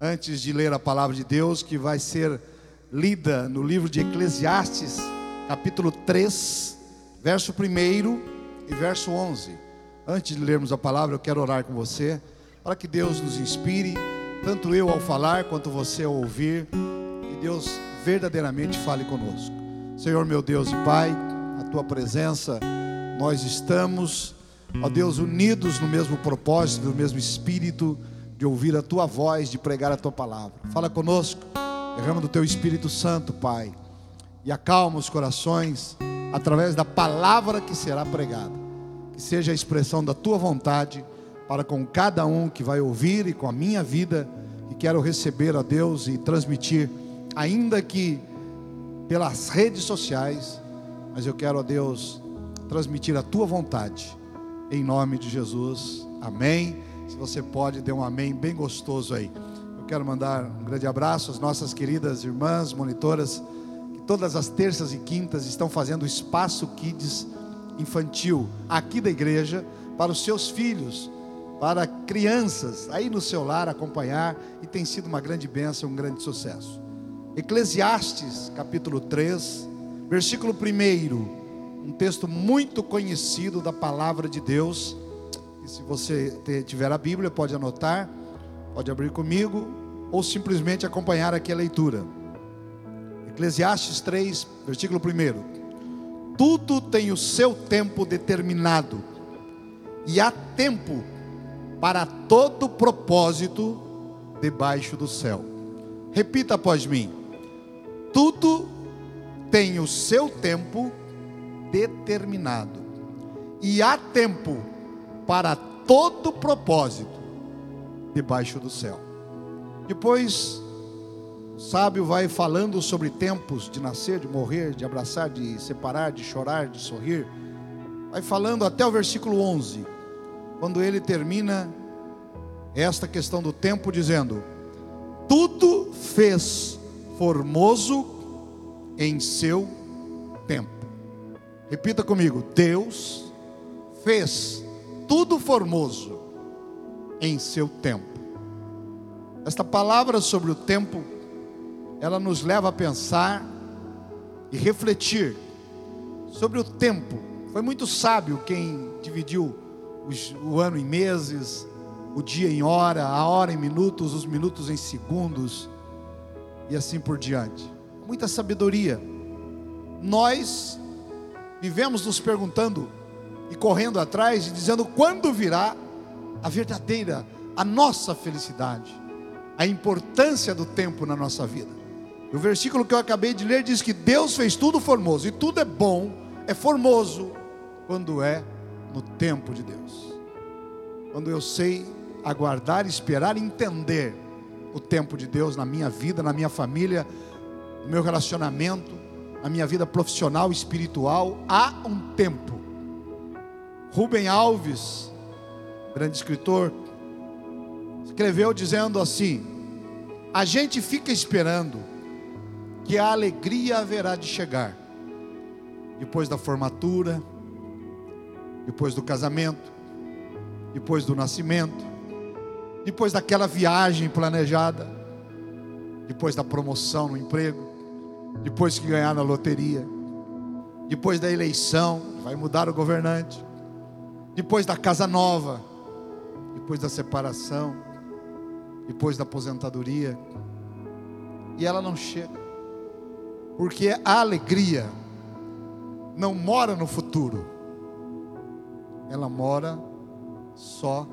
antes de ler a palavra de Deus, que vai ser lida no livro de Eclesiastes, capítulo 3, verso 1 e verso 11. Antes de lermos a palavra, eu quero orar com você, para que Deus nos inspire, tanto eu ao falar quanto você ao ouvir, e Deus verdadeiramente fale conosco. Senhor meu Deus e Pai, a tua presença, nós estamos, ó Deus, unidos no mesmo propósito, no mesmo espírito de ouvir a tua voz, de pregar a tua palavra. Fala conosco, derrama do teu Espírito Santo, Pai, e acalma os corações através da palavra que será pregada. Que seja a expressão da tua vontade para com cada um que vai ouvir e com a minha vida, e quero receber a Deus e transmitir, ainda que pelas redes sociais, mas eu quero a Deus transmitir a tua vontade, em nome de Jesus. Amém. Se você pode, dê um amém bem gostoso aí. Eu quero mandar um grande abraço às nossas queridas irmãs, monitoras, que todas as terças e quintas estão fazendo o Espaço Kids infantil aqui da igreja para os seus filhos, para crianças aí no seu lar acompanhar e tem sido uma grande bênção, um grande sucesso. Eclesiastes, capítulo 3, versículo 1, um texto muito conhecido da palavra de Deus se você tiver a Bíblia, pode anotar, pode abrir comigo, ou simplesmente acompanhar aqui a leitura. Eclesiastes 3, versículo 1. Tudo tem o seu tempo determinado, e há tempo para todo propósito debaixo do céu. Repita após mim: tudo tem o seu tempo determinado, e há tempo para todo propósito debaixo do céu. Depois, o sábio vai falando sobre tempos de nascer, de morrer, de abraçar, de separar, de chorar, de sorrir. Vai falando até o versículo 11, quando ele termina esta questão do tempo, dizendo: Tudo fez formoso em seu tempo. Repita comigo: Deus fez tudo formoso em seu tempo. Esta palavra sobre o tempo, ela nos leva a pensar e refletir sobre o tempo. Foi muito sábio quem dividiu o ano em meses, o dia em hora, a hora em minutos, os minutos em segundos e assim por diante. Muita sabedoria. Nós vivemos nos perguntando e correndo atrás e dizendo quando virá a verdadeira, a nossa felicidade, a importância do tempo na nossa vida. O versículo que eu acabei de ler diz que Deus fez tudo formoso e tudo é bom, é formoso quando é no tempo de Deus. Quando eu sei aguardar, esperar, entender o tempo de Deus na minha vida, na minha família, no meu relacionamento, na minha vida profissional, espiritual, há um tempo Rubem Alves, grande escritor, escreveu dizendo assim: A gente fica esperando que a alegria haverá de chegar. Depois da formatura, depois do casamento, depois do nascimento, depois daquela viagem planejada, depois da promoção no emprego, depois que ganhar na loteria, depois da eleição, vai mudar o governante, depois da casa nova, depois da separação, depois da aposentadoria, e ela não chega, porque a alegria não mora no futuro, ela mora só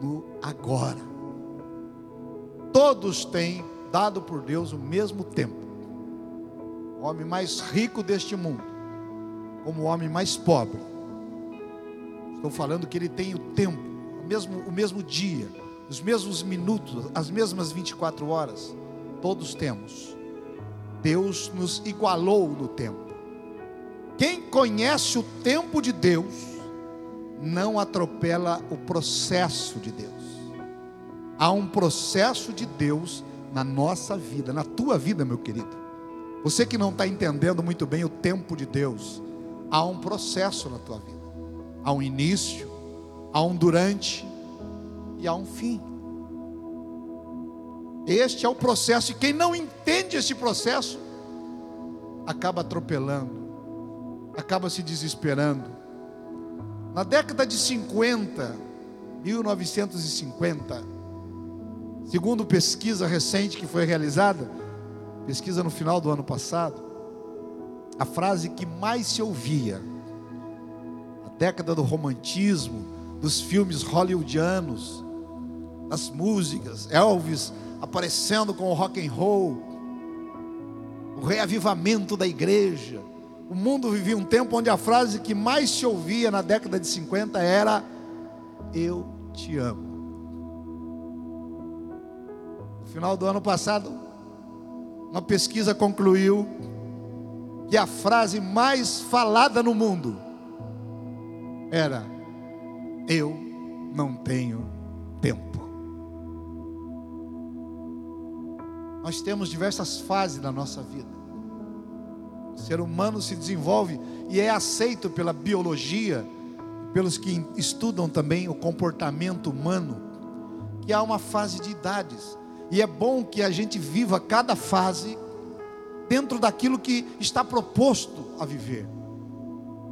no agora. Todos têm dado por Deus o mesmo tempo. O homem mais rico deste mundo, como o homem mais pobre Estou falando que ele tem o tempo, o mesmo, o mesmo dia, os mesmos minutos, as mesmas 24 horas. Todos temos. Deus nos igualou no tempo. Quem conhece o tempo de Deus, não atropela o processo de Deus. Há um processo de Deus na nossa vida, na tua vida, meu querido. Você que não está entendendo muito bem o tempo de Deus, há um processo na tua vida há um início, há um durante e há um fim. Este é o processo, e quem não entende esse processo acaba atropelando, acaba se desesperando. Na década de 50, 1950, segundo pesquisa recente que foi realizada, pesquisa no final do ano passado, a frase que mais se ouvia, década do romantismo, dos filmes hollywoodianos, das músicas, Elvis aparecendo com o rock and roll, o reavivamento da igreja. O mundo vivia um tempo onde a frase que mais se ouvia na década de 50 era eu te amo. No final do ano passado, uma pesquisa concluiu que a frase mais falada no mundo era: Eu não tenho tempo. Nós temos diversas fases na nossa vida. O ser humano se desenvolve e é aceito pela biologia, pelos que estudam também o comportamento humano, que há uma fase de idades. E é bom que a gente viva cada fase dentro daquilo que está proposto a viver.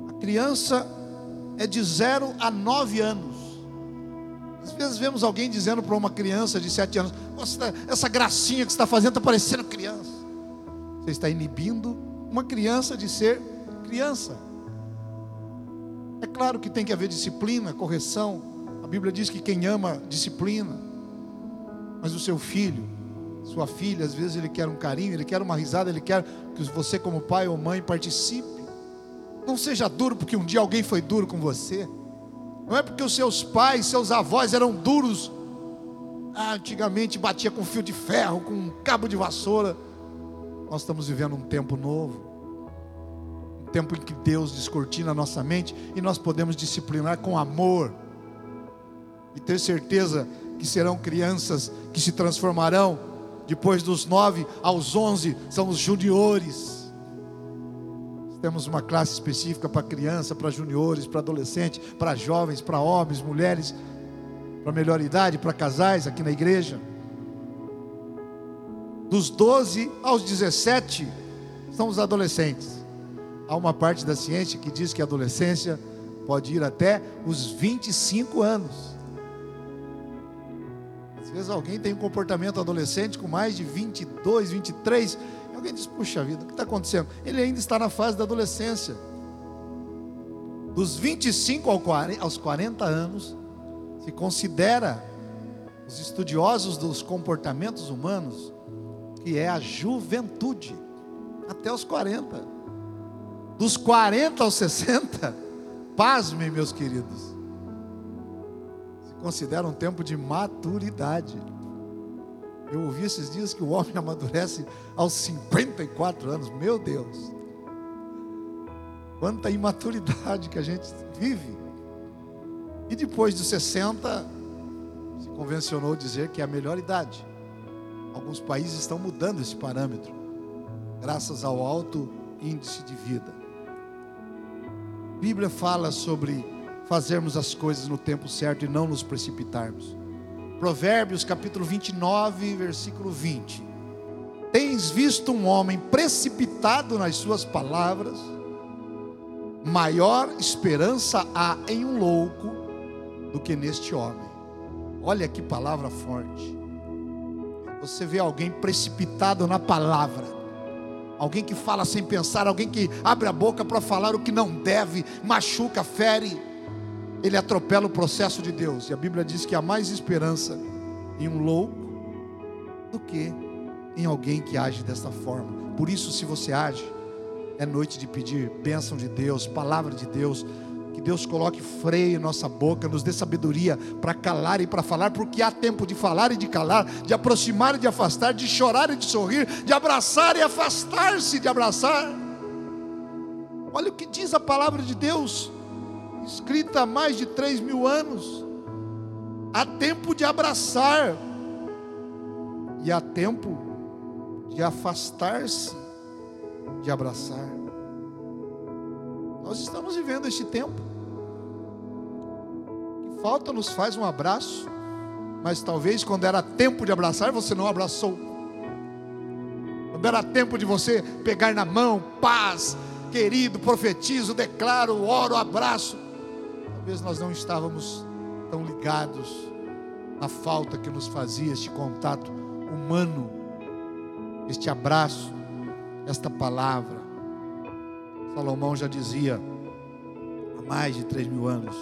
A criança é de 0 a 9 anos. Às vezes vemos alguém dizendo para uma criança de 7 anos: essa gracinha que você está fazendo está parecendo criança. Você está inibindo uma criança de ser criança. É claro que tem que haver disciplina, correção. A Bíblia diz que quem ama, disciplina. Mas o seu filho, sua filha, às vezes ele quer um carinho, ele quer uma risada, ele quer que você, como pai ou mãe, participe. Não seja duro porque um dia alguém foi duro com você. Não é porque os seus pais, seus avós eram duros. Ah, antigamente batia com fio de ferro, com um cabo de vassoura. Nós estamos vivendo um tempo novo. Um tempo em que Deus descortina a nossa mente e nós podemos disciplinar com amor. E ter certeza que serão crianças que se transformarão depois dos nove aos onze são os juniores temos uma classe específica para criança, para juniores, para adolescentes, para jovens, para homens, mulheres, para melhor idade, para casais aqui na igreja. Dos 12 aos 17 são os adolescentes. Há uma parte da ciência que diz que a adolescência pode ir até os 25 anos. Às vezes alguém tem um comportamento adolescente com mais de 22, 23 Alguém diz, puxa vida, o que está acontecendo? Ele ainda está na fase da adolescência. Dos 25 aos 40 anos, se considera os estudiosos dos comportamentos humanos que é a juventude, até os 40. Dos 40 aos 60, pasmem, meus queridos, se considera um tempo de maturidade. Eu ouvi esses dias que o homem amadurece aos 54 anos. Meu Deus. Quanta imaturidade que a gente vive. E depois dos 60, se convencionou dizer que é a melhor idade. Alguns países estão mudando esse parâmetro, graças ao alto índice de vida. A Bíblia fala sobre fazermos as coisas no tempo certo e não nos precipitarmos. Provérbios capítulo 29, versículo 20. Tens visto um homem precipitado nas suas palavras? Maior esperança há em um louco do que neste homem. Olha que palavra forte. Você vê alguém precipitado na palavra, alguém que fala sem pensar, alguém que abre a boca para falar o que não deve, machuca, fere ele atropela o processo de Deus. E a Bíblia diz que há mais esperança em um louco do que em alguém que age desta forma. Por isso, se você age, é noite de pedir bênção de Deus, palavra de Deus, que Deus coloque freio em nossa boca, nos dê sabedoria para calar e para falar, porque há tempo de falar e de calar, de aproximar e de afastar, de chorar e de sorrir, de abraçar e afastar-se de abraçar. Olha o que diz a palavra de Deus escrita há mais de três mil anos. Há tempo de abraçar, e há tempo de afastar-se de abraçar. Nós estamos vivendo este tempo. Que falta nos faz um abraço, mas talvez quando era tempo de abraçar, você não abraçou. Quando era tempo de você pegar na mão, paz, querido, profetizo, declaro, oro, abraço. Talvez nós não estávamos tão ligados na falta que nos fazia este contato humano, este abraço, esta palavra. Salomão já dizia há mais de três mil anos: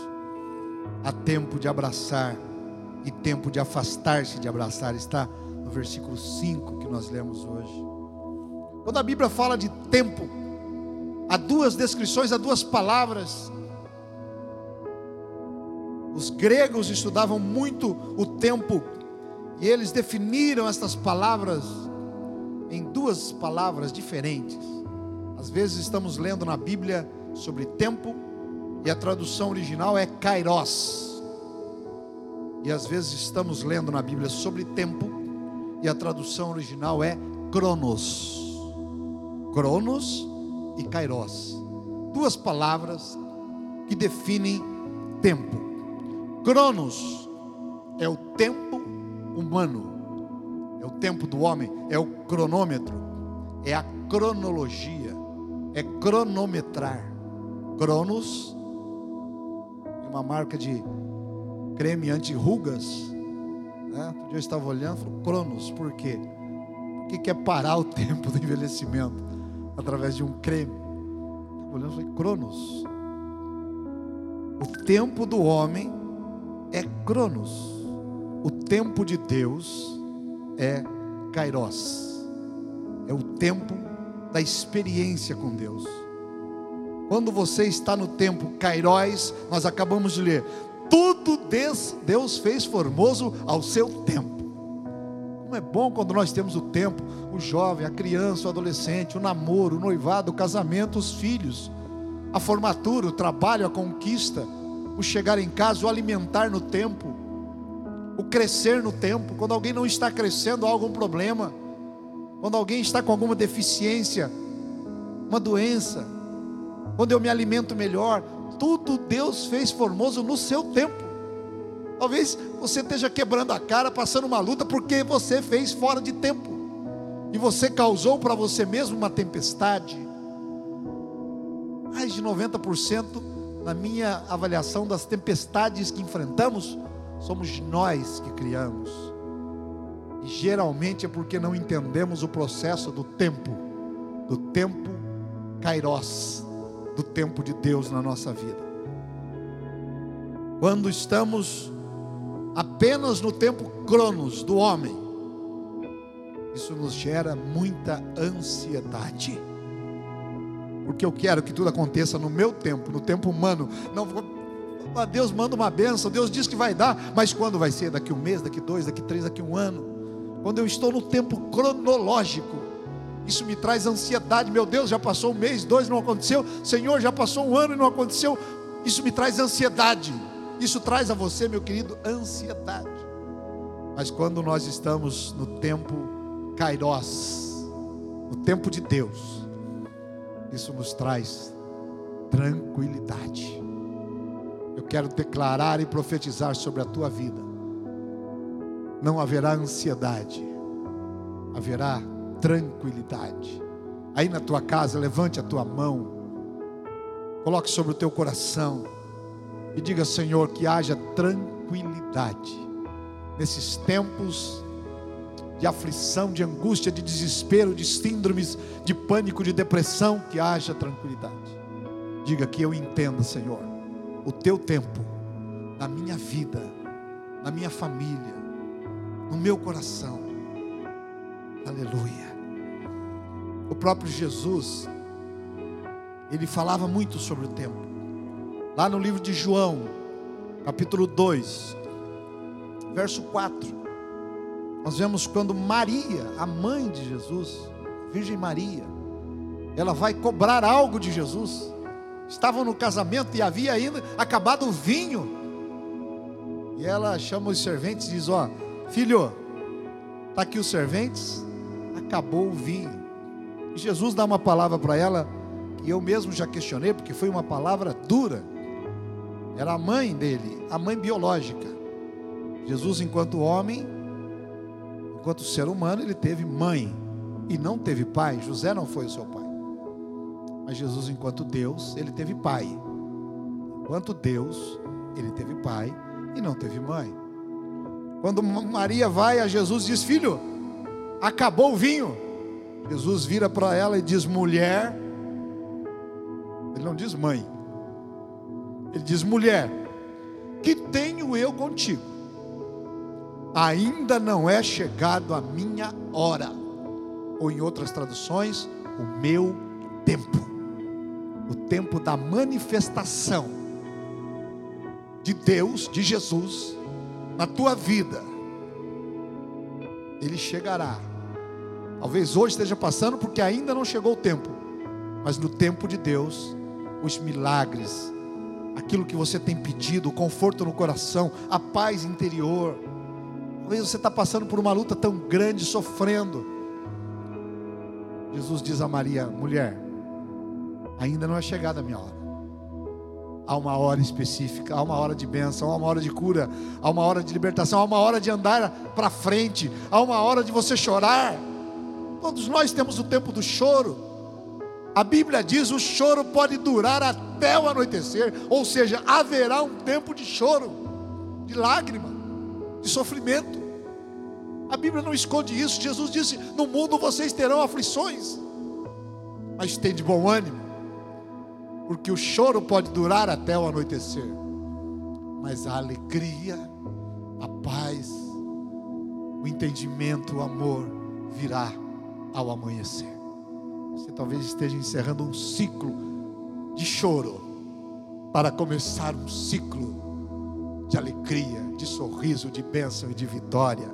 há tempo de abraçar e tempo de afastar-se de abraçar. Está no versículo 5 que nós lemos hoje. Quando a Bíblia fala de tempo, há duas descrições, há duas palavras. Os gregos estudavam muito o tempo e eles definiram estas palavras em duas palavras diferentes. Às vezes estamos lendo na Bíblia sobre tempo e a tradução original é kairos. E às vezes estamos lendo na Bíblia sobre tempo e a tradução original é cronos. Cronos e kairos. Duas palavras que definem tempo. Cronos é o tempo humano, é o tempo do homem, é o cronômetro, é a cronologia, é cronometrar. Cronos, uma marca de creme anti-rugas. Né? Eu estava olhando, falou, Cronos, por quê? Porque quer parar o tempo do envelhecimento através de um creme. Estava olhando, falei, Cronos. O tempo do homem é Cronos. O tempo de Deus é Kairos. É o tempo da experiência com Deus. Quando você está no tempo Kairos, nós acabamos de ler, tudo Deus fez formoso ao seu tempo. Como é bom quando nós temos o tempo, o jovem, a criança, o adolescente, o namoro, o noivado, o casamento, os filhos, a formatura, o trabalho, a conquista, o chegar em casa, o alimentar no tempo, o crescer no tempo. Quando alguém não está crescendo, há algum problema. Quando alguém está com alguma deficiência, uma doença, quando eu me alimento melhor, tudo Deus fez formoso no seu tempo. Talvez você esteja quebrando a cara, passando uma luta, porque você fez fora de tempo, e você causou para você mesmo uma tempestade. Mais de 90% na minha avaliação das tempestades que enfrentamos, somos nós que criamos. E geralmente é porque não entendemos o processo do tempo, do tempo kairos, do tempo de Deus na nossa vida. Quando estamos apenas no tempo cronos do homem, isso nos gera muita ansiedade. Porque eu quero que tudo aconteça no meu tempo, no tempo humano. Não, Deus manda uma benção, Deus diz que vai dar, mas quando vai ser? Daqui um mês, daqui dois, daqui três, daqui um ano. Quando eu estou no tempo cronológico, isso me traz ansiedade. Meu Deus, já passou um mês, dois, não aconteceu. Senhor, já passou um ano e não aconteceu. Isso me traz ansiedade. Isso traz a você, meu querido, ansiedade. Mas quando nós estamos no tempo Kairos, no tempo de Deus, isso nos traz tranquilidade. Eu quero declarar e profetizar sobre a tua vida. Não haverá ansiedade, haverá tranquilidade. Aí na tua casa, levante a tua mão, coloque sobre o teu coração e diga: Senhor, que haja tranquilidade nesses tempos de aflição, de angústia, de desespero, de síndromes, de pânico, de depressão, que haja tranquilidade. Diga que eu entenda, Senhor, o teu tempo na minha vida, na minha família, no meu coração. Aleluia o próprio Jesus, ele falava muito sobre o tempo. Lá no livro de João, capítulo 2, verso 4, nós vemos quando Maria, a mãe de Jesus, Virgem Maria, ela vai cobrar algo de Jesus. Estavam no casamento e havia ainda acabado o vinho. E ela chama os serventes e diz: Ó, filho, está aqui os serventes, acabou o vinho. E Jesus dá uma palavra para ela que eu mesmo já questionei, porque foi uma palavra dura. Era a mãe dele, a mãe biológica. Jesus, enquanto homem, enquanto ser humano, ele teve mãe e não teve pai. José não foi o seu pai. Mas Jesus, enquanto Deus, ele teve pai. Enquanto Deus, ele teve pai e não teve mãe. Quando Maria vai a Jesus e diz: Filho, acabou o vinho. Jesus vira para ela e diz: Mulher. Ele não diz mãe. Ele diz: Mulher, que tenho eu contigo? Ainda não é chegado a minha hora. Ou em outras traduções, o meu tempo. O tempo da manifestação de Deus, de Jesus, na tua vida. Ele chegará. Talvez hoje esteja passando porque ainda não chegou o tempo. Mas no tempo de Deus, os milagres, aquilo que você tem pedido, o conforto no coração, a paz interior. Talvez você está passando por uma luta tão grande, sofrendo. Jesus diz a Maria: mulher, ainda não é chegada a minha hora. Há uma hora específica, há uma hora de bênção, há uma hora de cura, há uma hora de libertação, há uma hora de andar para frente, há uma hora de você chorar. Todos nós temos o tempo do choro. A Bíblia diz: o choro pode durar até o anoitecer, ou seja, haverá um tempo de choro, de lágrima, de sofrimento. A Bíblia não esconde isso. Jesus disse: No mundo vocês terão aflições, mas tem de bom ânimo, porque o choro pode durar até o anoitecer, mas a alegria, a paz, o entendimento, o amor virá ao amanhecer. Você talvez esteja encerrando um ciclo de choro para começar um ciclo de alegria, de sorriso, de bênção e de vitória.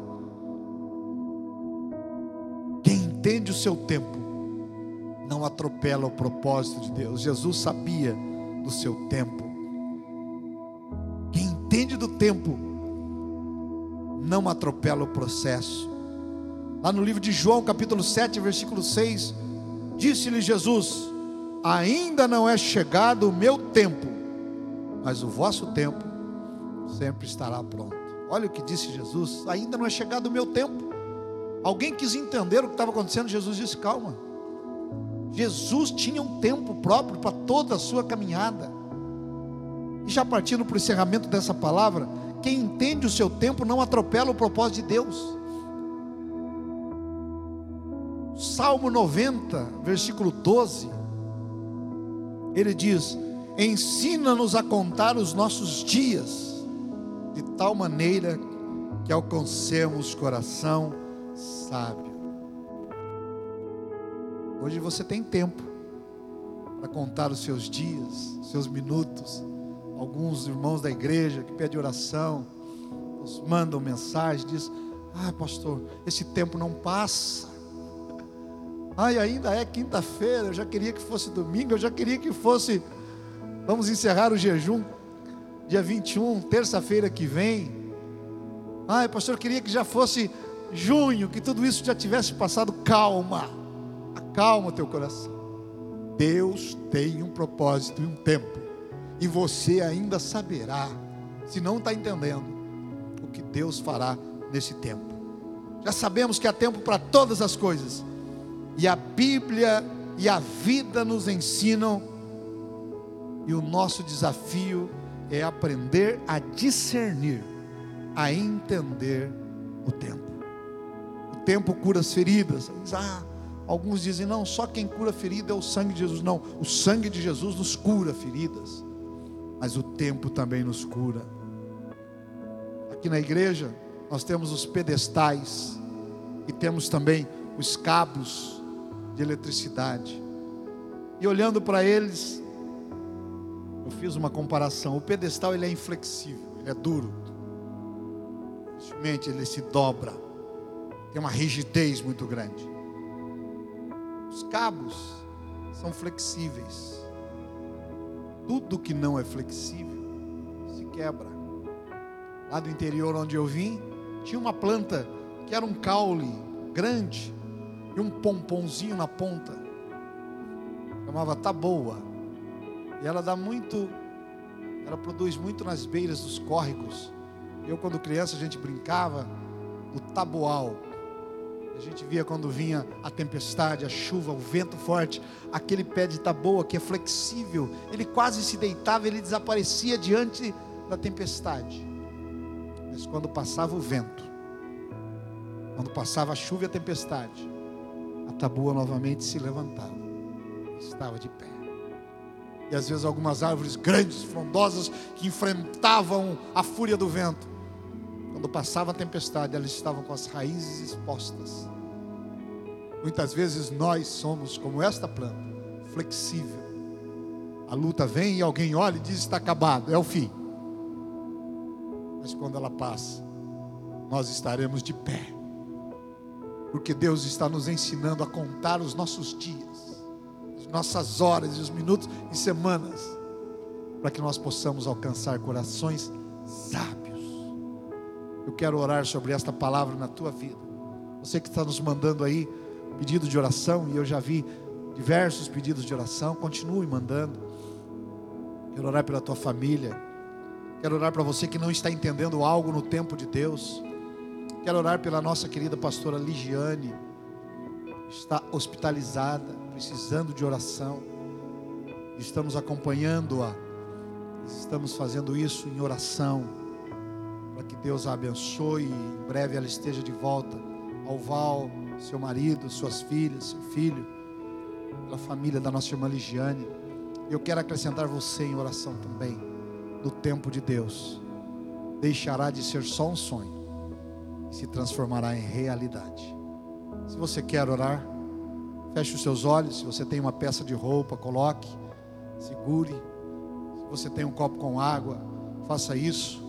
Quem entende o seu tempo não atropela o propósito de Deus. Jesus sabia do seu tempo. Quem entende do tempo não atropela o processo. Lá no livro de João, capítulo 7, versículo 6, Disse-lhe Jesus: Ainda não é chegado o meu tempo, mas o vosso tempo sempre estará pronto. Olha o que disse Jesus: Ainda não é chegado o meu tempo. Alguém quis entender o que estava acontecendo. Jesus disse: Calma. Jesus tinha um tempo próprio para toda a sua caminhada. E já partindo para o encerramento dessa palavra, quem entende o seu tempo não atropela o propósito de Deus. Salmo 90, versículo 12, ele diz: Ensina-nos a contar os nossos dias, de tal maneira que alcancemos coração sábio. Hoje você tem tempo para contar os seus dias, seus minutos. Alguns irmãos da igreja que pedem oração, nos mandam mensagem, diz: Ah, pastor, esse tempo não passa. Ai, ainda é quinta-feira, eu já queria que fosse domingo, eu já queria que fosse. Vamos encerrar o jejum dia 21, terça-feira que vem. Ai, pastor, eu queria que já fosse junho, que tudo isso já tivesse passado. Calma, acalma teu coração. Deus tem um propósito e um tempo, e você ainda saberá, se não está entendendo, o que Deus fará nesse tempo. Já sabemos que há tempo para todas as coisas e a Bíblia e a vida nos ensinam, e o nosso desafio é aprender a discernir, a entender o tempo. O tempo cura as feridas. Ah, alguns dizem, não, só quem cura ferida é o sangue de Jesus. Não, o sangue de Jesus nos cura feridas, mas o tempo também nos cura. Aqui na igreja, nós temos os pedestais e temos também os cabos de eletricidade. E olhando para eles, eu fiz uma comparação. O pedestal ele é inflexível, ele é duro. Simplesmente ele se dobra. Tem uma rigidez muito grande. Os cabos são flexíveis. Tudo que não é flexível se quebra. Lá do interior onde eu vim, tinha uma planta que era um caule grande, e um pomponzinho na ponta. Chamava Taboa. E ela dá muito, ela produz muito nas beiras dos córregos. Eu, quando criança, a gente brincava no tabual. A gente via quando vinha a tempestade, a chuva, o vento forte, aquele pé de taboa que é flexível, ele quase se deitava, ele desaparecia diante da tempestade. Mas quando passava o vento, quando passava a chuva e a tempestade, a taboa novamente se levantava, estava de pé. E às vezes algumas árvores grandes, frondosas, que enfrentavam a fúria do vento, quando passava a tempestade, elas estavam com as raízes expostas. Muitas vezes nós somos como esta planta, flexível. A luta vem e alguém olha e diz: está acabado, é o fim. Mas quando ela passa, nós estaremos de pé, porque Deus está nos ensinando a contar os nossos dias, as nossas horas e os minutos e semanas, para que nós possamos alcançar corações sábios eu quero orar sobre esta palavra na tua vida. Você que está nos mandando aí pedido de oração, e eu já vi diversos pedidos de oração, continue mandando. Quero orar pela tua família. Quero orar para você que não está entendendo algo no tempo de Deus. Quero orar pela nossa querida pastora Ligiane, está hospitalizada, precisando de oração. Estamos acompanhando-a, estamos fazendo isso em oração para que Deus a abençoe e em breve ela esteja de volta ao Val, seu marido, suas filhas, seu filho, pela família da nossa irmã Ligiane. Eu quero acrescentar você em oração também, no tempo de Deus. Deixará de ser só um sonho e se transformará em realidade. Se você quer orar, feche os seus olhos. Se você tem uma peça de roupa, coloque, segure. Se você tem um copo com água, faça isso.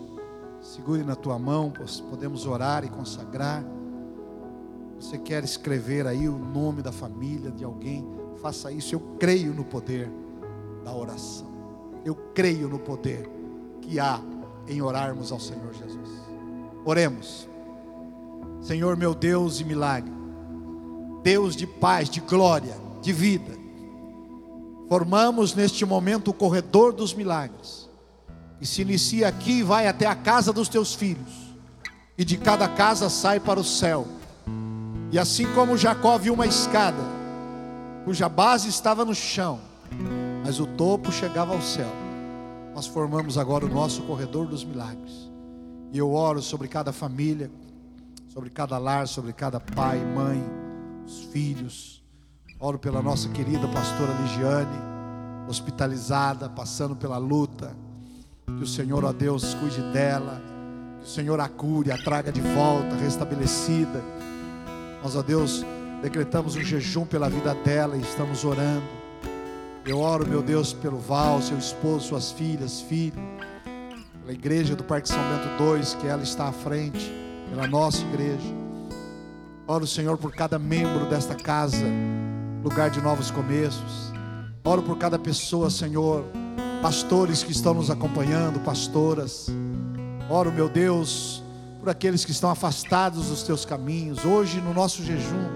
Segure na tua mão, podemos orar e consagrar. Você quer escrever aí o nome da família de alguém? Faça isso. Eu creio no poder da oração. Eu creio no poder que há em orarmos ao Senhor Jesus. Oremos. Senhor meu Deus e milagre. Deus de paz, de glória, de vida. Formamos neste momento o corredor dos milagres e se inicia aqui e vai até a casa dos teus filhos, e de cada casa sai para o céu. E assim como Jacó viu uma escada, cuja base estava no chão, mas o topo chegava ao céu, nós formamos agora o nosso corredor dos milagres. E eu oro sobre cada família, sobre cada lar, sobre cada pai, mãe, os filhos. Oro pela nossa querida pastora Ligiane, hospitalizada, passando pela luta que o Senhor, ó Deus, cuide dela. Que o Senhor a cure, a traga de volta, restabelecida. Nós, ó Deus, decretamos um jejum pela vida dela e estamos orando. Eu oro, meu Deus, pelo Val, seu esposo, suas filhas, filho, pela igreja do Parque São Bento II, que ela está à frente, pela nossa igreja. Oro, Senhor, por cada membro desta casa, lugar de novos começos. Oro por cada pessoa, Senhor, pastores que estão nos acompanhando, pastoras. Oro, meu Deus, por aqueles que estão afastados dos teus caminhos. Hoje, no nosso jejum,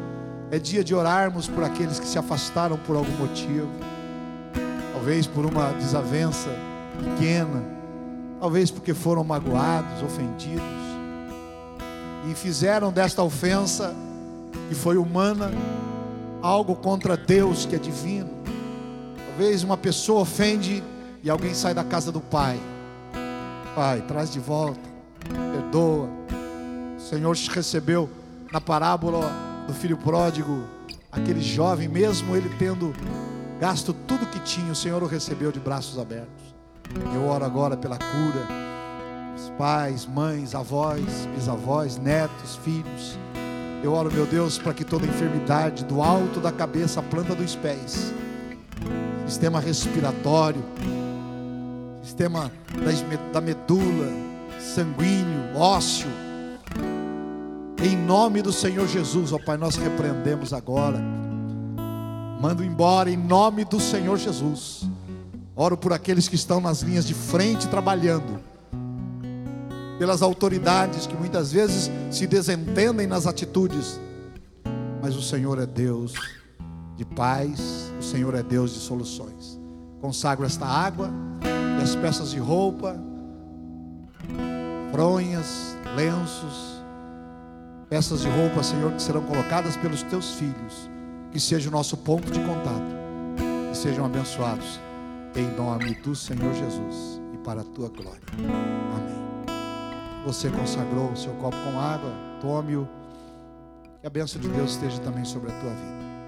é dia de orarmos por aqueles que se afastaram por algum motivo. Talvez por uma desavença pequena, talvez porque foram magoados, ofendidos, e fizeram desta ofensa, que foi humana, algo contra Deus que é divino. Talvez uma pessoa ofende e alguém sai da casa do pai, pai, traz de volta, perdoa. O Senhor te recebeu na parábola do filho pródigo, aquele jovem, mesmo ele tendo gasto tudo que tinha, o Senhor o recebeu de braços abertos. Eu oro agora pela cura, os pais, mães, avós, bisavós, netos, filhos. Eu oro, meu Deus, para que toda enfermidade, do alto da cabeça planta dos pés, sistema respiratório, sistema da medula, sanguíneo, ósseo. Em nome do Senhor Jesus, ó Pai, nós repreendemos agora. Mando embora em nome do Senhor Jesus. Oro por aqueles que estão nas linhas de frente trabalhando, pelas autoridades que muitas vezes se desentendem nas atitudes, mas o Senhor é Deus de paz, o Senhor é Deus de soluções. Consagro esta água as peças de roupa. fronhas, lenços, peças de roupa, Senhor, que serão colocadas pelos teus filhos, que seja o nosso ponto de contato, que sejam abençoados, em nome do Senhor Jesus e para a tua glória. Amém. Você consagrou o seu copo com água, tome-o, que a bênção de Deus esteja também sobre a tua vida.